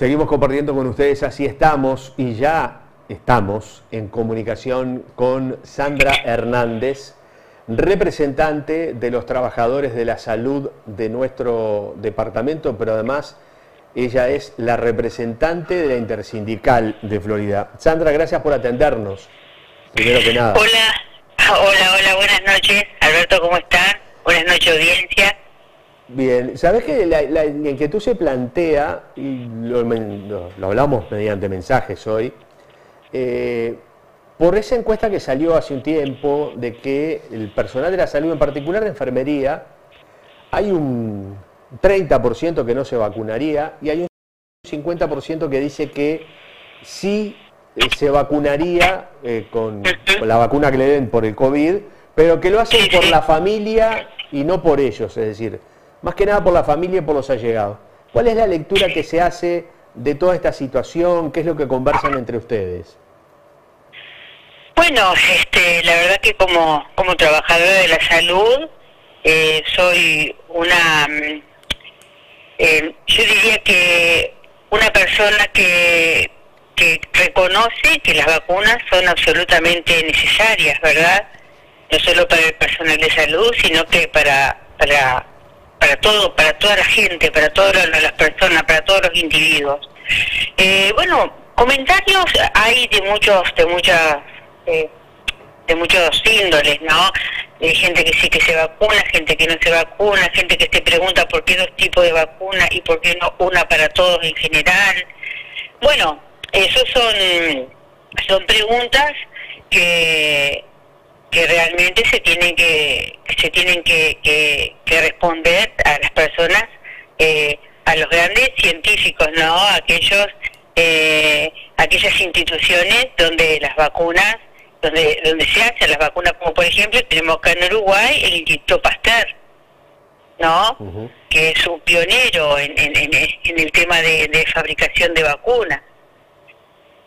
Seguimos compartiendo con ustedes, así estamos y ya estamos en comunicación con Sandra Hernández, representante de los trabajadores de la salud de nuestro departamento, pero además ella es la representante de la Intersindical de Florida. Sandra, gracias por atendernos, primero que nada. Hola, hola, hola, buenas noches. Alberto, ¿cómo estás? Buenas noches, audiencia. Bien, sabes que la, la inquietud se plantea, y lo, lo, hablamos mediante mensajes hoy, eh, por esa encuesta que salió hace un tiempo de que el personal de la salud, en particular de enfermería, hay un 30% que no se vacunaría y hay un 50% que dice que sí eh, se vacunaría eh, con, con la vacuna que le den por el COVID, pero que lo hacen por la familia y no por ellos, es decir, más que nada por la familia y por los allegados. ¿Cuál es la lectura que se hace de toda esta situación? ¿Qué es lo que conversan entre ustedes? Bueno, este, la verdad que como, como trabajadora de la salud, eh, soy una, mm, eh, yo diría que una persona que, que reconoce que las vacunas son absolutamente necesarias, ¿verdad? No solo para el personal de salud, sino que para, para para todo, para toda la gente, para todas las personas, para todos los individuos. Eh, bueno, comentarios hay de muchos, de muchas, eh, de muchos índoles, ¿no? Hay gente que sí que se vacuna, gente que no se vacuna, gente que te pregunta por qué dos tipos de vacuna y por qué no una para todos en general. Bueno, esos son, son preguntas que que realmente se tienen que, se tienen que, responder a las personas, eh, a los grandes científicos, ¿no? Aquellos, eh, aquellas instituciones donde las vacunas, donde, donde se hacen las vacunas, como por ejemplo tenemos acá en Uruguay el Instituto Pasteur, ¿no? Que es un pionero en, en, el tema de, de fabricación de vacunas.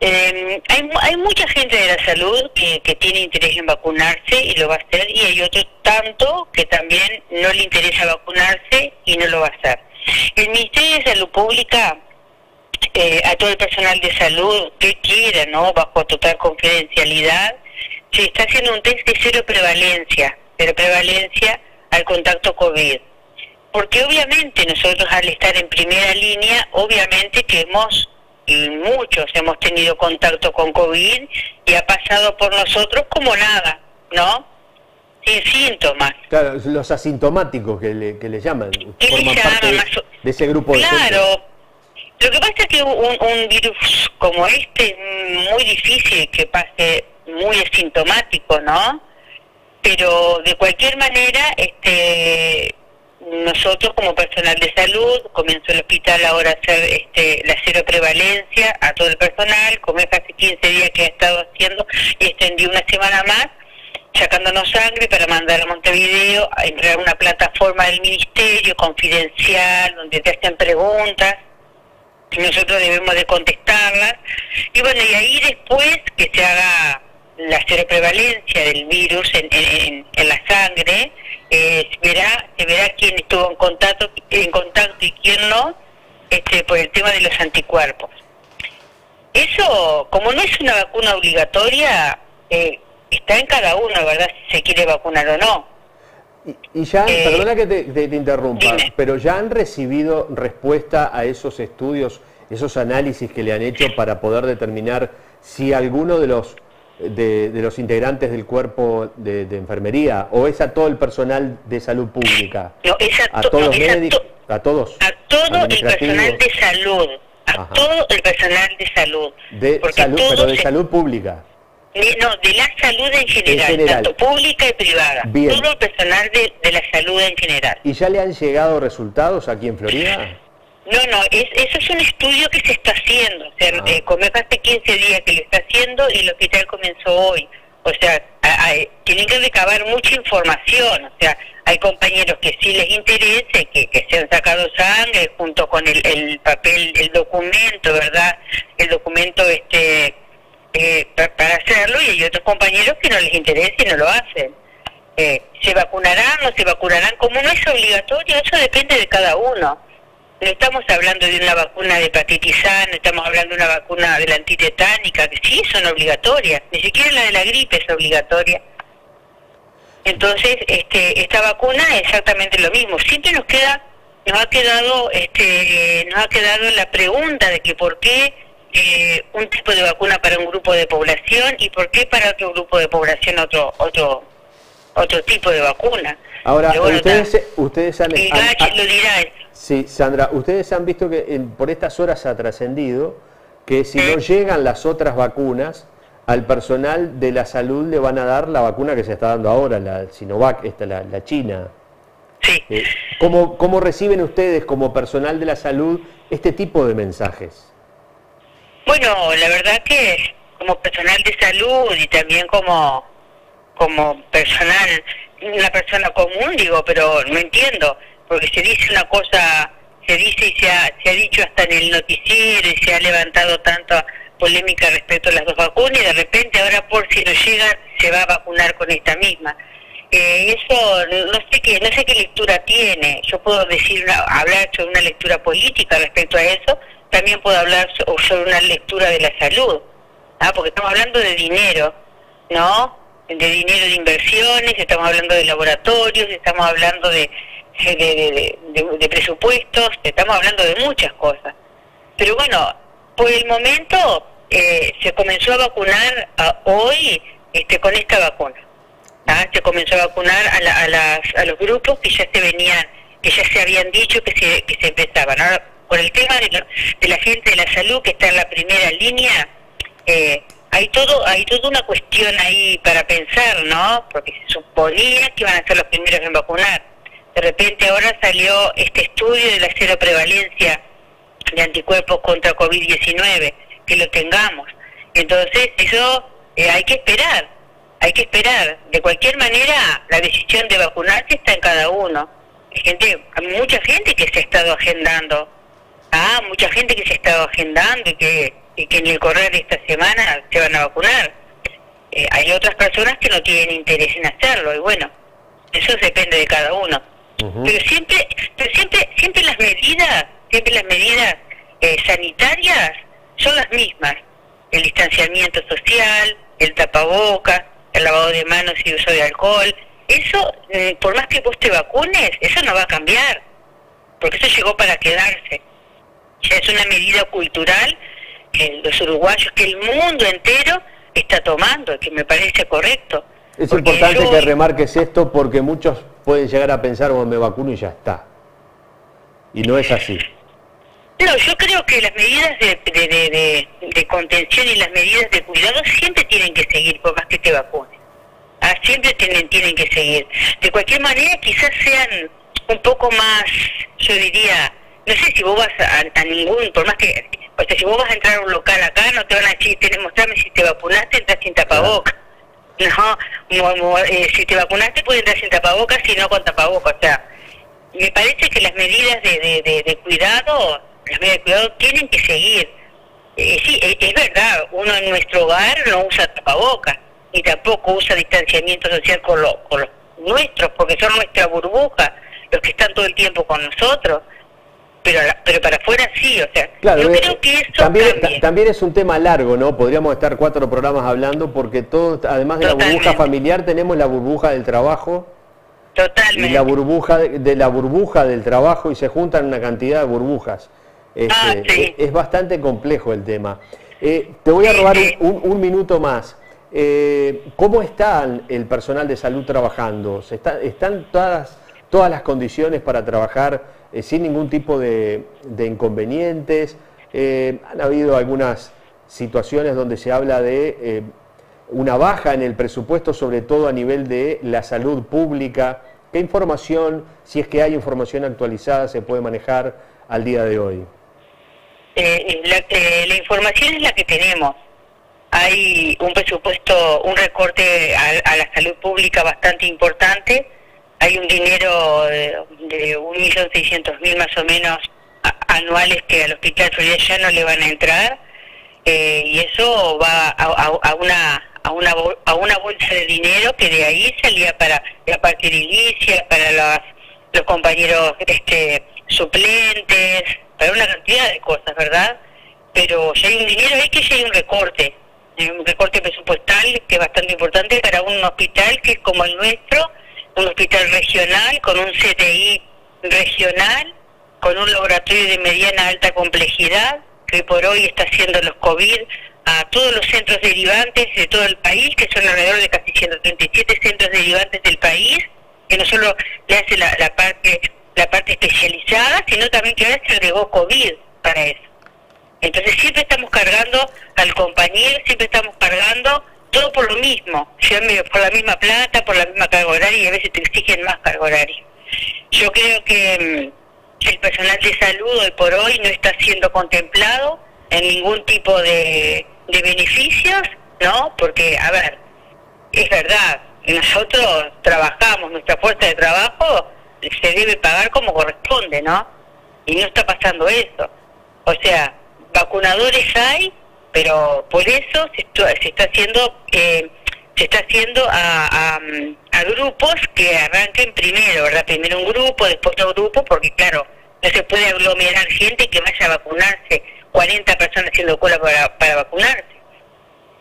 Eh, hay, hay mucha gente de la salud que, que tiene interés en vacunarse y lo va a hacer, y hay otro tanto que también no le interesa vacunarse y no lo va a hacer. El Ministerio de Salud Pública, eh, a todo el personal de salud que quiera, ¿no? bajo total confidencialidad, se está haciendo un test de cero prevalencia, cero prevalencia al contacto COVID. Porque obviamente nosotros al estar en primera línea, obviamente que hemos y muchos hemos tenido contacto con COVID y ha pasado por nosotros como nada, ¿no? Sin síntomas. Claro, los asintomáticos que le, que le llaman, forman parte de, ese grupo de Claro. Lo que pasa es que un, un virus como este es muy difícil que pase muy asintomático, ¿no? Pero de cualquier manera, este nosotros como personal de salud, comenzó el hospital ahora a hacer este, la cero prevalencia a todo el personal, como es hace 15 días que ha estado haciendo y extendió una semana más, sacándonos sangre para mandar a Montevideo a entrar a una plataforma del ministerio confidencial donde te hacen preguntas nosotros debemos de contestarlas. Y bueno, y ahí después que se haga la cero prevalencia del virus en, en, en la sangre, eh, se verá se verá quién estuvo en contacto en contacto y quién no este por el tema de los anticuerpos. Eso como no es una vacuna obligatoria eh, está en cada uno verdad si se quiere vacunar o no. Y, ya eh, perdona que te, interrumpa pero ya han recibido respuesta a esos estudios esos análisis que le han hecho para poder determinar si alguno de los de, los integrantes del cuerpo de, enfermería o es a todo el personal de salud pública? No, es a, todos médicos, a, todos. A todo el personal de salud, a todo el personal de salud. De salud, pero de salud pública. no, de la salud en general, tanto pública y privada. Todo el personal de, de la salud en general. ¿Y ya le han llegado resultados aquí en Florida? No, no, es, eso es un estudio que se está haciendo. O sea, ah. eh, hace 15 días que lo está haciendo y el hospital comenzó hoy. O sea, tienen que recabar mucha información. O sea, hay compañeros que sí les interese, que, que se han sacado sangre junto con el, el papel, el documento, ¿verdad? El documento este eh, para hacerlo y hay otros compañeros que no les interesa y no lo hacen. Eh, ¿Se vacunarán o no se vacunarán? Como no es obligatorio, eso depende de cada uno. No estamos hablando de una vacuna de hepatitis A, no estamos hablando de una vacuna de la antitetánica, que sí son obligatorias, ni siquiera la de la gripe es obligatoria. Entonces, este, esta vacuna es exactamente lo mismo. Siempre nos queda, nos ha quedado, este, nos ha quedado la pregunta de que por qué eh, un tipo de vacuna para un grupo de población y por qué para otro grupo de población otro, otro, otro tipo de vacuna. Ahora, ustedes, ustedes han, lo Sí, Sandra, ustedes han visto que por estas horas ha trascendido que si no llegan las otras vacunas, al personal de la salud le van a dar la vacuna que se está dando ahora, la Sinovac, esta, la, China. Sí. Eh, ¿cómo, ¿Cómo reciben ustedes como personal de la salud este tipo de mensajes? Bueno, la verdad que como personal de salud y también como, como personal, una persona común, digo, pero no entiendo porque se dice una cosa, se dice y se ha, se ha dicho hasta en el noticiero y se ha levantado tanta polémica respecto a las dos vacunas y de repente ahora por si no llega se va a vacunar con esta misma. Eh, eso no sé qué no sé qué lectura tiene. Yo puedo decir hablar sobre una lectura política respecto a eso. También puedo hablar sobre una lectura de la salud, ¿ah? porque estamos hablando de dinero, ¿no? De dinero de inversiones, estamos hablando de laboratorios, estamos hablando de, de, presupuestos, estamos hablando de muchas cosas. Pero bueno, por el momento eh, se comenzó a vacunar hoy este, con esta vacuna. ¿ah? Se comenzó a vacunar a, a, las, a los grupos que ya se venían, que ya se habían dicho que se, que se empezaban. Ahora, con el tema de, de la gente de la salud que está en la primera línea, eh, hay todo hay toda una cuestión ahí para pensar, ¿no? Porque se suponía que iban a ser los primeros en vacunar de repente ahora salió este estudio de la cero prevalencia de anticuerpos contra COVID-19, que lo tengamos. Entonces, eso eh, hay que esperar, hay que esperar. De cualquier manera, la decisión de vacunarse está en cada uno. Hay, gente, hay mucha gente que se ha estado agendando, ah, mucha gente que se ha estado agendando y que, que en el correr de esta semana se van a vacunar. Eh, hay otras personas que no tienen interés en hacerlo y bueno, eso depende de cada uno. Pero siempre, pero siempre, siempre las medidas, siempre las medidas eh, sanitarias son las mismas. El distanciamiento social, el tapabocas, el lavado de manos y uso de alcohol. Eso, eh, por más que vos te vacunes, eso no va a cambiar, porque eso llegó para quedarse. Ya es una medida cultural que los uruguayos, que el mundo entero está tomando, que me parece correcto. Es importante que remarques esto porque muchos pueden llegar a pensar, bueno, me vacuno y ya está. Y no es así. No, yo creo que las medidas de, de, contención y las medidas de cuidado siempre tienen que seguir, por más que te vacunes. Ah, siempre tienen, tienen que seguir. De cualquier manera, quizás sean un poco más, yo diría, no sé si vos vas a, ningún, por más que, o sea, si vos vas a entrar a un local acá, no te van a decir, tenés, mostrarme si te vacunaste, entras sin tapabocas. No, eh, si te vacunaste puedes entrar sin tapabocas y no con tapabocas. O sea, me parece que las medidas de, de, cuidado, las medidas de cuidado tienen que seguir. Eh, sí, e, es, verdad, uno en nuestro hogar no usa tapabocas y tampoco usa distanciamiento social con, con los nuestros, porque son nuestra burbuja, los que están todo el tiempo con nosotros pero, pero para afuera sí, o sea, yo eh, creo que eso también, también es un tema largo, ¿no? Podríamos estar cuatro programas hablando porque todo, además de la burbuja familiar, tenemos la burbuja del trabajo. Totalmente. Y la burbuja de, la burbuja del trabajo y se juntan una cantidad de burbujas. Este, ah, es, bastante complejo el tema. Eh, te voy a robar un, un, minuto más. Eh, ¿Cómo está el personal de salud trabajando? ¿Están, están todas, todas las condiciones para trabajar eh, sin ningún tipo de, inconvenientes. Eh, han habido algunas situaciones donde se habla de eh, una baja en el presupuesto, sobre todo a nivel de la salud pública. ¿Qué información, si es que hay información actualizada, se puede manejar al día de hoy? La, información es la que tenemos. Hay un presupuesto, un recorte a la salud pública bastante importante hay un dinero de, de 1.600.000 más o menos anuales que al Hospital Florida ya no le van a entrar eh, y eso va a, una a una a una bolsa de dinero que de ahí salía para la parte edilicia, para los, los compañeros este suplentes, para una cantidad de cosas, ¿verdad? Pero si hay un dinero hay que hay un recorte, un recorte presupuestal que es bastante importante para un hospital que es como el nuestro, un hospital regional con un CTI regional, con un laboratorio de mediana alta complejidad, que por hoy está haciendo los COVID a todos los centros derivantes de todo el país, que son alrededor de casi 137 centros derivantes del país, que no solo le hace la, parte la parte especializada, sino también que ahora se agregó COVID para eso. Entonces siempre estamos cargando al compañero, siempre estamos cargando por lo mismo, por la misma plata, por la misma carga horaria y a veces te exigen más carga horaria. Yo creo que mm, el personal de salud hoy por hoy no está siendo contemplado en ningún tipo de, de beneficios, ¿no? Porque, a ver, es verdad, nosotros trabajamos, nuestra fuerza de trabajo se debe pagar como corresponde, ¿no? Y no está pasando eso. O sea, vacunadores hay, pero por eso se, se está haciendo eh, se está haciendo a, a, grupos que arranquen primero, ¿verdad? Primero un grupo, después otro grupo, porque claro, no se puede aglomerar gente que vaya a vacunarse, 40 personas haciendo cola para, para vacunarse.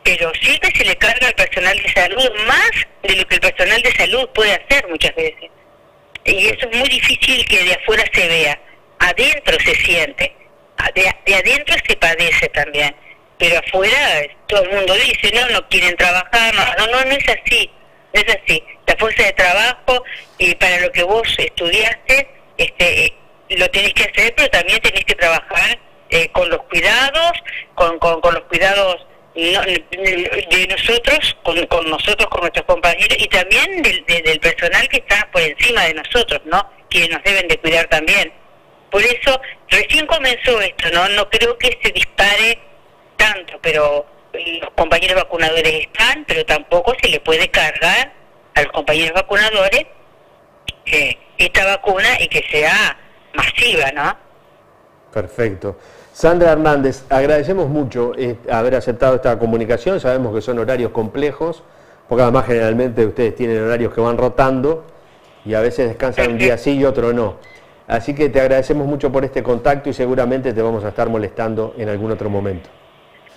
Pero siempre se le carga al personal de salud más de lo que el personal de salud puede hacer muchas veces. Y eso es muy difícil que de afuera se vea. Adentro se siente. De, de adentro se padece también pero afuera todo el mundo dice, no, no quieren trabajar, no, no, no es así, no es así. La fuerza de trabajo y para lo que vos estudiaste, este, lo tenés que hacer, pero también tenés que trabajar eh, con los cuidados, con, con, con los cuidados de nosotros, con, con, nosotros, con nuestros compañeros y también del, del personal que está por encima de nosotros, ¿no? Quienes nos deben de cuidar también. Por eso, recién comenzó esto, ¿no? No creo que se dispare tanto, pero los compañeros vacunadores están, pero tampoco se le puede cargar a los compañeros vacunadores esta vacuna y que sea masiva, ¿no? Perfecto. Sandra Hernández, agradecemos mucho eh, haber aceptado esta comunicación, sabemos que son horarios complejos, porque además generalmente ustedes tienen horarios que van rotando y a veces descansan un día sí y otro no. Así que te agradecemos mucho por este contacto y seguramente te vamos a estar molestando en algún otro momento.